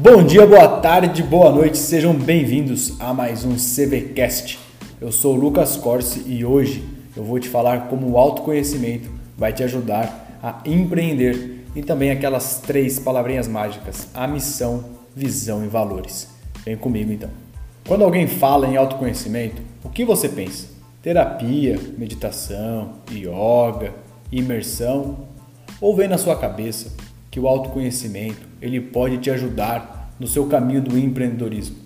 Bom dia, boa tarde, boa noite, sejam bem-vindos a mais um CVCast. Eu sou o Lucas Corsi e hoje eu vou te falar como o autoconhecimento vai te ajudar a empreender e também aquelas três palavrinhas mágicas: a missão, visão e valores. Vem comigo então. Quando alguém fala em autoconhecimento, o que você pensa? Terapia, meditação, yoga, imersão? Ou vem na sua cabeça que o autoconhecimento ele pode te ajudar no seu caminho do empreendedorismo.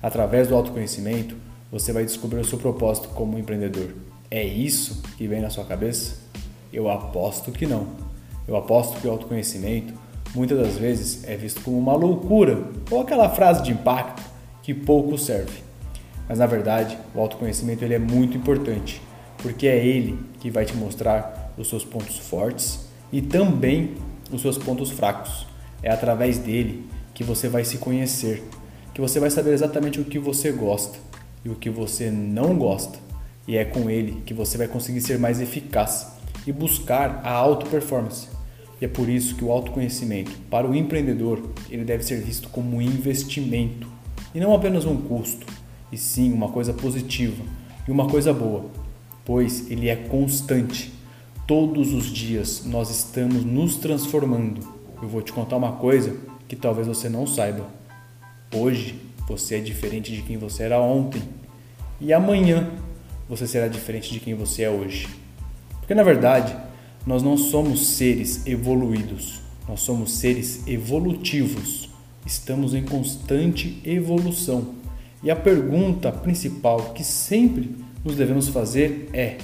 Através do autoconhecimento, você vai descobrir o seu propósito como empreendedor. É isso que vem na sua cabeça? Eu aposto que não. Eu aposto que o autoconhecimento muitas das vezes é visto como uma loucura ou aquela frase de impacto que pouco serve. Mas na verdade, o autoconhecimento ele é muito importante, porque é ele que vai te mostrar os seus pontos fortes e também os seus pontos fracos. É através dele que você vai se conhecer, que você vai saber exatamente o que você gosta e o que você não gosta. E é com ele que você vai conseguir ser mais eficaz e buscar a auto performance. E é por isso que o autoconhecimento para o empreendedor, ele deve ser visto como um investimento e não apenas um custo, e sim uma coisa positiva e uma coisa boa, pois ele é constante Todos os dias nós estamos nos transformando. Eu vou te contar uma coisa que talvez você não saiba. Hoje você é diferente de quem você era ontem. E amanhã você será diferente de quem você é hoje. Porque na verdade, nós não somos seres evoluídos, nós somos seres evolutivos. Estamos em constante evolução. E a pergunta principal que sempre nos devemos fazer é: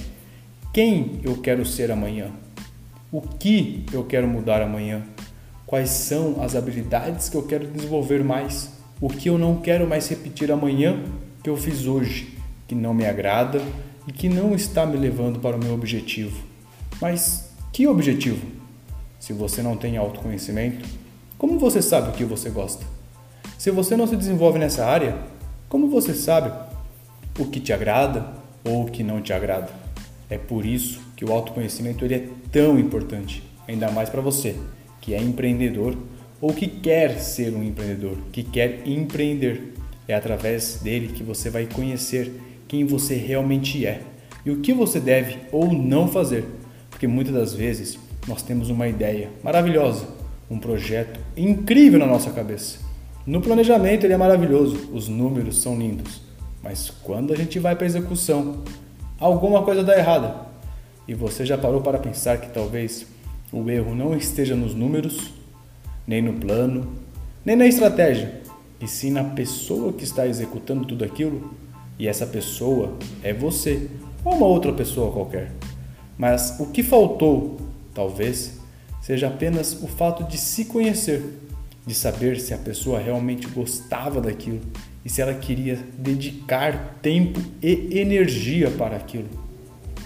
quem eu quero ser amanhã? O que eu quero mudar amanhã? Quais são as habilidades que eu quero desenvolver mais? O que eu não quero mais repetir amanhã que eu fiz hoje, que não me agrada e que não está me levando para o meu objetivo? Mas que objetivo? Se você não tem autoconhecimento, como você sabe o que você gosta? Se você não se desenvolve nessa área, como você sabe o que te agrada ou o que não te agrada? É por isso que o autoconhecimento ele é tão importante, ainda mais para você que é empreendedor ou que quer ser um empreendedor, que quer empreender. É através dele que você vai conhecer quem você realmente é e o que você deve ou não fazer, porque muitas das vezes nós temos uma ideia maravilhosa, um projeto incrível na nossa cabeça. No planejamento ele é maravilhoso, os números são lindos, mas quando a gente vai para a execução, alguma coisa dá errada. E você já parou para pensar que talvez o erro não esteja nos números, nem no plano, nem na estratégia, e sim na pessoa que está executando tudo aquilo? E essa pessoa é você, ou uma outra pessoa qualquer. Mas o que faltou, talvez, seja apenas o fato de se conhecer, de saber se a pessoa realmente gostava daquilo e se ela queria dedicar tempo e energia para aquilo.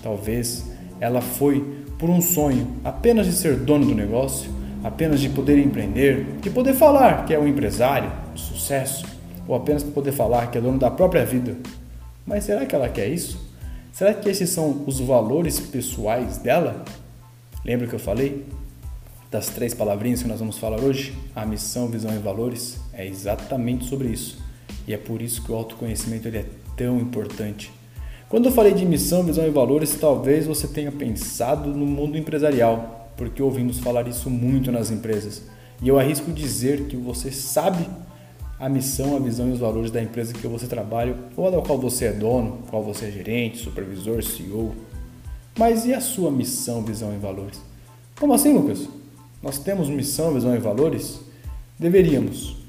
Talvez ela foi por um sonho apenas de ser dono do negócio, apenas de poder empreender, de poder falar que é um empresário de sucesso, ou apenas para poder falar que é dono da própria vida. Mas será que ela quer isso? Será que esses são os valores pessoais dela? Lembra que eu falei das três palavrinhas que nós vamos falar hoje? A missão, visão e valores é exatamente sobre isso. E é por isso que o autoconhecimento ele é tão importante. Quando eu falei de missão, visão e valores, talvez você tenha pensado no mundo empresarial, porque ouvimos falar isso muito nas empresas. E eu arrisco dizer que você sabe a missão, a visão e os valores da empresa que você trabalha ou da qual você é dono, qual você é gerente, supervisor, CEO. Mas e a sua missão, visão e valores? Como assim, Lucas? Nós temos missão, visão e valores? Deveríamos.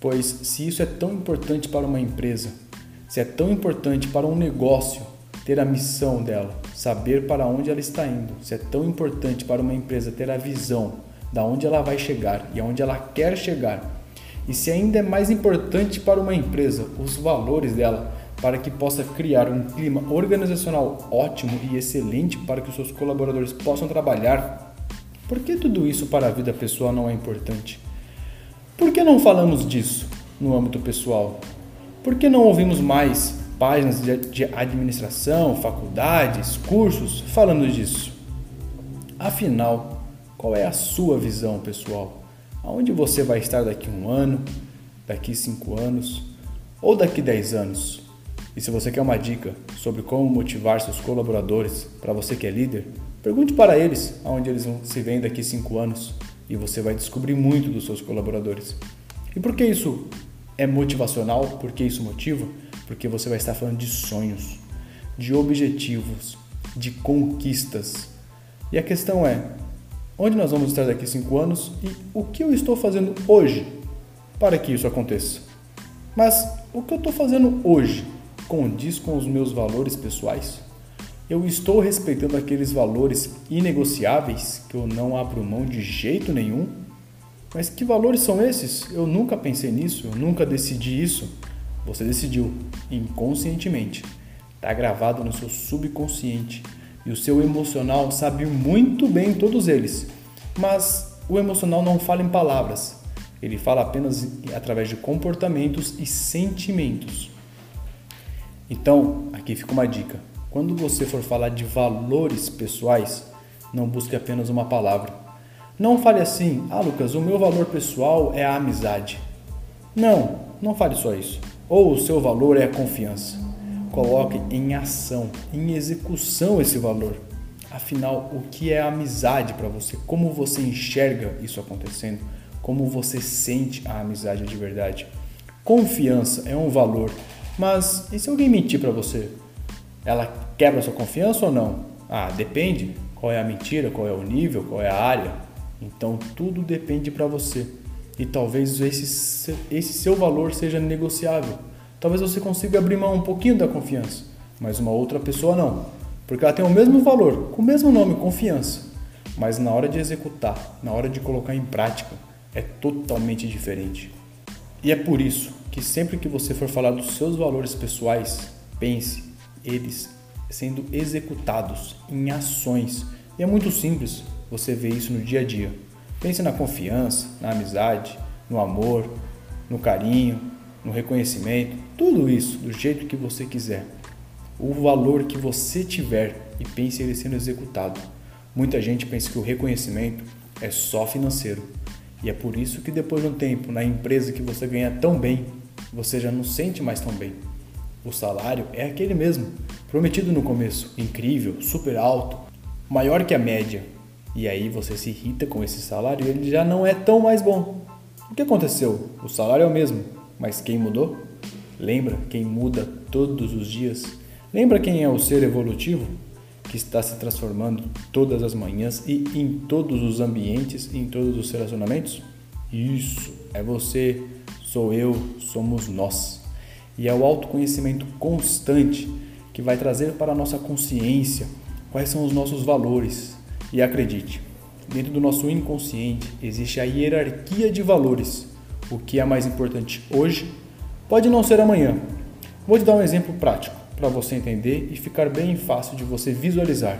Pois se isso é tão importante para uma empresa, se é tão importante para um negócio ter a missão dela, saber para onde ela está indo, se é tão importante para uma empresa ter a visão da onde ela vai chegar e aonde ela quer chegar, e se ainda é mais importante para uma empresa os valores dela, para que possa criar um clima organizacional ótimo e excelente para que os seus colaboradores possam trabalhar, por que tudo isso para a vida pessoal não é importante? Por que não falamos disso no âmbito pessoal? Por que não ouvimos mais páginas de administração, faculdades, cursos falando disso? Afinal, qual é a sua visão pessoal? Aonde você vai estar daqui um ano? daqui 5 anos ou daqui 10 anos? E se você quer uma dica sobre como motivar seus colaboradores para você que é líder, pergunte para eles aonde eles se veem daqui 5 anos e você vai descobrir muito dos seus colaboradores. E por que isso é motivacional? Por que isso motiva? Porque você vai estar falando de sonhos, de objetivos, de conquistas. E a questão é: onde nós vamos estar daqui 5 anos e o que eu estou fazendo hoje para que isso aconteça? Mas o que eu estou fazendo hoje condiz com os meus valores pessoais? Eu estou respeitando aqueles valores inegociáveis que eu não abro mão de jeito nenhum? Mas que valores são esses? Eu nunca pensei nisso, eu nunca decidi isso. Você decidiu inconscientemente. Está gravado no seu subconsciente e o seu emocional sabe muito bem todos eles. Mas o emocional não fala em palavras, ele fala apenas através de comportamentos e sentimentos. Então, aqui fica uma dica: quando você for falar de valores pessoais, não busque apenas uma palavra. Não fale assim, ah Lucas, o meu valor pessoal é a amizade. Não, não fale só isso. Ou o seu valor é a confiança. Coloque em ação, em execução esse valor. Afinal, o que é amizade para você? Como você enxerga isso acontecendo? como você sente a amizade de verdade. Confiança é um valor, mas e se alguém mentir para você? Ela quebra sua confiança ou não? Ah, depende. Qual é a mentira, qual é o nível, qual é a área? Então tudo depende para você. E talvez esse, esse seu valor seja negociável. Talvez você consiga abrir mão um pouquinho da confiança, mas uma outra pessoa não. Porque ela tem o mesmo valor, com o mesmo nome, confiança. Mas na hora de executar, na hora de colocar em prática, é totalmente diferente. E é por isso que sempre que você for falar dos seus valores pessoais, pense eles sendo executados em ações. E é muito simples você ver isso no dia a dia. Pense na confiança, na amizade, no amor, no carinho, no reconhecimento, tudo isso do jeito que você quiser. O valor que você tiver e pense ele sendo executado. Muita gente pensa que o reconhecimento é só financeiro, e é por isso que depois de um tempo, na empresa que você ganha tão bem, você já não sente mais tão bem. O salário é aquele mesmo, prometido no começo, incrível, super alto, maior que a média. E aí você se irrita com esse salário e ele já não é tão mais bom. O que aconteceu? O salário é o mesmo, mas quem mudou? Lembra quem muda todos os dias? Lembra quem é o ser evolutivo? que está se transformando todas as manhãs e em todos os ambientes, em todos os relacionamentos? Isso, é você, sou eu, somos nós. E é o autoconhecimento constante que vai trazer para a nossa consciência quais são os nossos valores. E acredite, dentro do nosso inconsciente existe a hierarquia de valores. O que é mais importante hoje pode não ser amanhã. Vou te dar um exemplo prático para você entender e ficar bem fácil de você visualizar.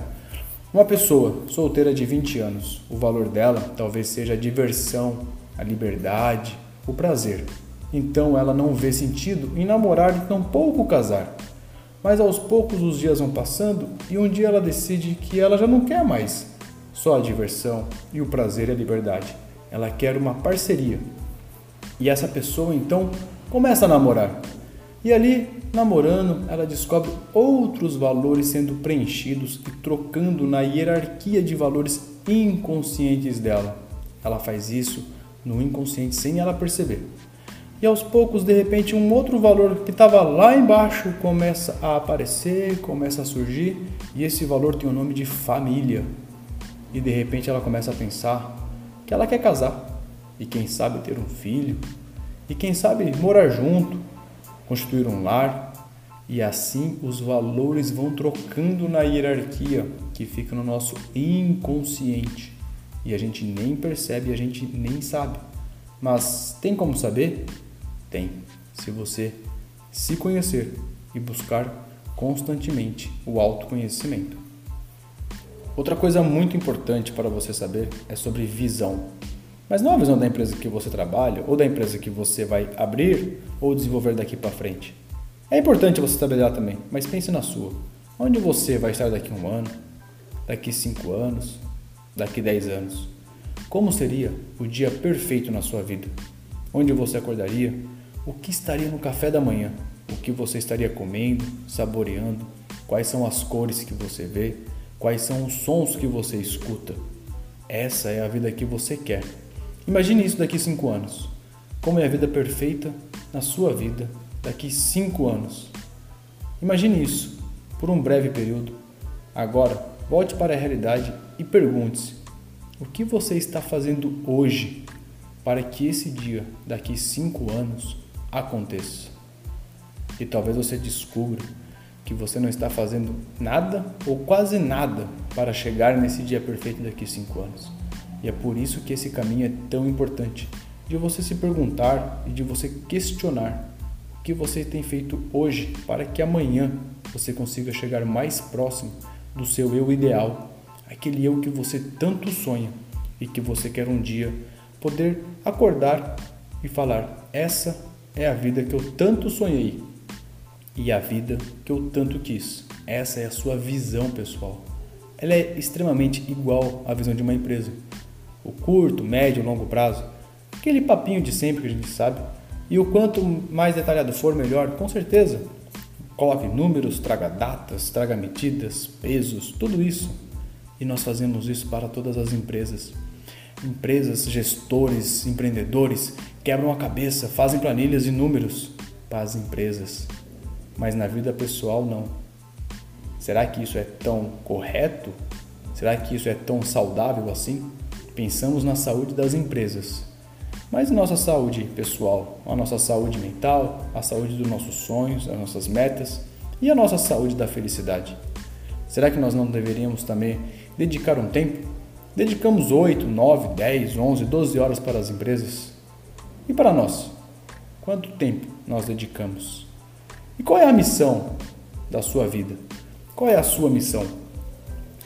Uma pessoa solteira de 20 anos, o valor dela talvez seja a diversão, a liberdade, o prazer. Então ela não vê sentido em namorar e tampouco casar. Mas aos poucos os dias vão passando e um dia ela decide que ela já não quer mais só a diversão e o prazer e a liberdade. Ela quer uma parceria. E essa pessoa então começa a namorar. E ali Namorando, ela descobre outros valores sendo preenchidos e trocando na hierarquia de valores inconscientes dela. Ela faz isso no inconsciente sem ela perceber. E aos poucos, de repente, um outro valor que estava lá embaixo começa a aparecer, começa a surgir, e esse valor tem o nome de família. E de repente ela começa a pensar que ela quer casar, e quem sabe ter um filho, e quem sabe morar junto, construir um lar, e assim os valores vão trocando na hierarquia que fica no nosso inconsciente. E a gente nem percebe, a gente nem sabe. Mas tem como saber? Tem. Se você se conhecer e buscar constantemente o autoconhecimento. Outra coisa muito importante para você saber é sobre visão. Mas não a visão da empresa que você trabalha ou da empresa que você vai abrir ou desenvolver daqui para frente. É importante você estabelecer também, mas pense na sua. Onde você vai estar daqui um ano, daqui cinco anos, daqui dez anos? Como seria o dia perfeito na sua vida? Onde você acordaria o que estaria no café da manhã, o que você estaria comendo, saboreando, quais são as cores que você vê, quais são os sons que você escuta. Essa é a vida que você quer. Imagine isso daqui cinco anos. Como é a vida perfeita na sua vida daqui cinco anos? Imagine isso por um breve período. Agora, volte para a realidade e pergunte-se: o que você está fazendo hoje para que esse dia, daqui cinco anos, aconteça? E talvez você descubra que você não está fazendo nada ou quase nada para chegar nesse dia perfeito daqui cinco anos. E é por isso que esse caminho é tão importante de você se perguntar e de você questionar o que você tem feito hoje para que amanhã você consiga chegar mais próximo do seu eu ideal, aquele eu que você tanto sonha e que você quer um dia poder acordar e falar: essa é a vida que eu tanto sonhei e a vida que eu tanto quis. Essa é a sua visão, pessoal. Ela é extremamente igual à visão de uma empresa. O curto, médio, longo prazo, aquele papinho de sempre que a gente sabe. E o quanto mais detalhado for, melhor, com certeza. Coloque números, traga datas, traga medidas, pesos, tudo isso. E nós fazemos isso para todas as empresas. Empresas, gestores, empreendedores quebram a cabeça, fazem planilhas e números para as empresas mas na vida pessoal não. Será que isso é tão correto? Será que isso é tão saudável assim? Pensamos na saúde das empresas, mas nossa saúde pessoal, a nossa saúde mental, a saúde dos nossos sonhos, as nossas metas e a nossa saúde da felicidade. Será que nós não deveríamos também dedicar um tempo? Dedicamos 8, 9, 10, 11, 12 horas para as empresas. E para nós? Quanto tempo nós dedicamos? E qual é a missão da sua vida? Qual é a sua missão?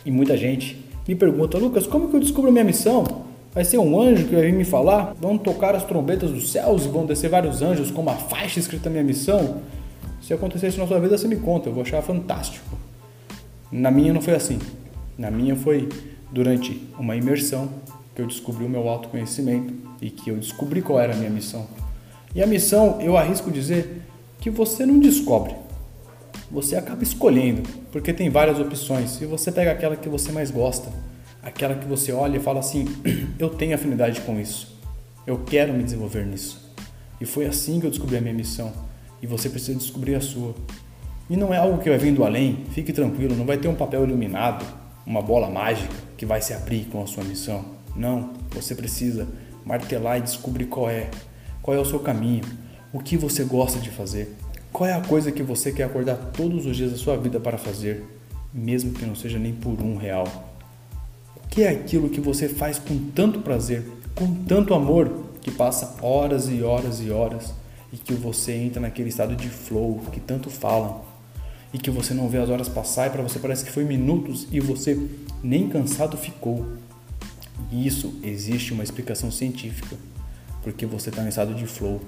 E muita gente me pergunta, Lucas, como que eu descubro minha missão? Vai ser um anjo que vai vir me falar? Vão tocar as trombetas dos céus e vão descer vários anjos com uma faixa escrita minha missão? Se acontecer isso na sua vida, você me conta, eu vou achar fantástico. Na minha não foi assim. Na minha foi durante uma imersão que eu descobri o meu autoconhecimento e que eu descobri qual era a minha missão. E a missão, eu arrisco dizer, que você não descobre. Você acaba escolhendo, porque tem várias opções e você pega aquela que você mais gosta, aquela que você olha e fala assim: eu tenho afinidade com isso, eu quero me desenvolver nisso. E foi assim que eu descobri a minha missão e você precisa descobrir a sua. E não é algo que vai vir do além, fique tranquilo, não vai ter um papel iluminado, uma bola mágica que vai se abrir com a sua missão. Não, você precisa martelar e descobrir qual é, qual é o seu caminho, o que você gosta de fazer? Qual é a coisa que você quer acordar todos os dias da sua vida para fazer, mesmo que não seja nem por um real? O que é aquilo que você faz com tanto prazer, com tanto amor, que passa horas e horas e horas e que você entra naquele estado de flow que tanto falam e que você não vê as horas passar e para você parece que foi minutos e você nem cansado ficou? Isso existe uma explicação científica, porque você está em estado de flow.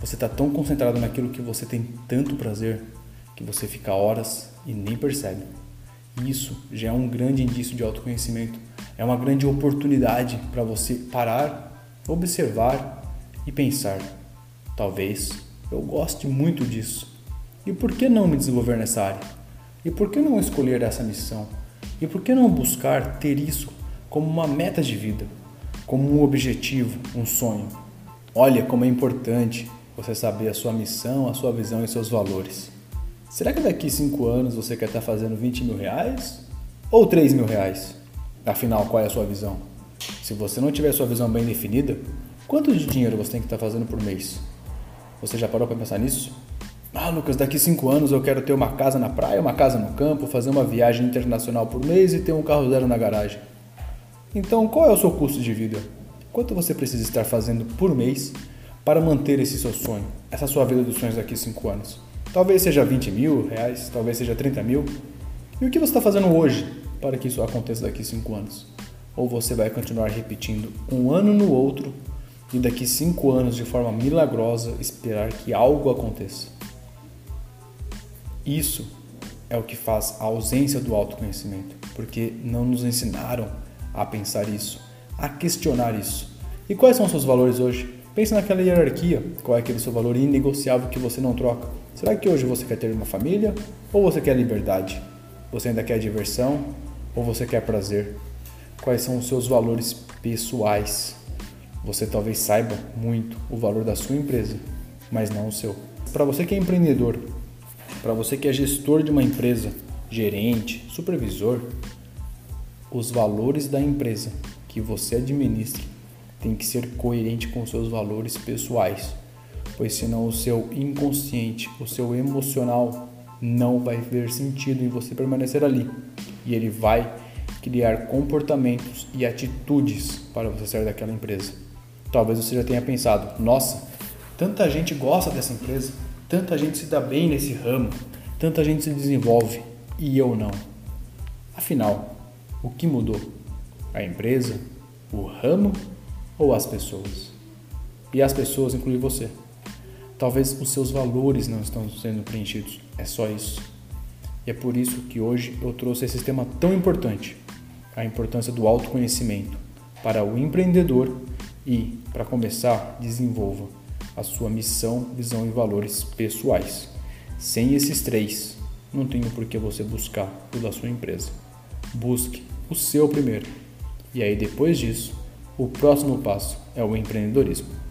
Você está tão concentrado naquilo que você tem tanto prazer que você fica horas e nem percebe. Isso já é um grande indício de autoconhecimento. É uma grande oportunidade para você parar, observar e pensar: talvez eu goste muito disso. E por que não me desenvolver nessa área? E por que não escolher essa missão? E por que não buscar ter isso como uma meta de vida, como um objetivo, um sonho? Olha como é importante você saber a sua missão, a sua visão e seus valores. Será que daqui 5 anos você quer estar fazendo 20 mil reais ou 3 mil reais? Afinal, qual é a sua visão? Se você não tiver sua visão bem definida, quanto de dinheiro você tem que estar fazendo por mês? Você já parou para pensar nisso? Ah, Lucas, daqui 5 anos eu quero ter uma casa na praia, uma casa no campo, fazer uma viagem internacional por mês e ter um carro zero na garagem. Então, qual é o seu custo de vida? Quanto você precisa estar fazendo por mês para manter esse seu sonho, essa sua vida dos sonhos daqui a 5 anos? Talvez seja 20 mil reais, talvez seja 30 mil. E o que você está fazendo hoje para que isso aconteça daqui a 5 anos? Ou você vai continuar repetindo um ano no outro e daqui 5 anos, de forma milagrosa, esperar que algo aconteça? Isso é o que faz a ausência do autoconhecimento, porque não nos ensinaram a pensar isso, a questionar isso. E quais são os seus valores hoje? Pensa naquela hierarquia, qual é aquele seu valor inegociável que você não troca. Será que hoje você quer ter uma família ou você quer liberdade? Você ainda quer diversão ou você quer prazer? Quais são os seus valores pessoais? Você talvez saiba muito o valor da sua empresa, mas não o seu. Para você que é empreendedor, para você que é gestor de uma empresa, gerente, supervisor, os valores da empresa que você administra tem que ser coerente com seus valores pessoais, pois senão o seu inconsciente, o seu emocional não vai ver sentido em você permanecer ali e ele vai criar comportamentos e atitudes para você sair daquela empresa. Talvez você já tenha pensado: nossa, tanta gente gosta dessa empresa, tanta gente se dá bem nesse ramo, tanta gente se desenvolve e eu não. Afinal, o que mudou? A empresa? O ramo? Ou as pessoas? E as pessoas incluem você. Talvez os seus valores não estão sendo preenchidos. É só isso. E é por isso que hoje eu trouxe esse tema tão importante, a importância do autoconhecimento para o empreendedor e, para começar, desenvolva a sua missão, visão e valores pessoais. Sem esses três, não tenho por que você buscar o da sua empresa. Busque o seu primeiro. E aí depois disso, o próximo passo é o empreendedorismo.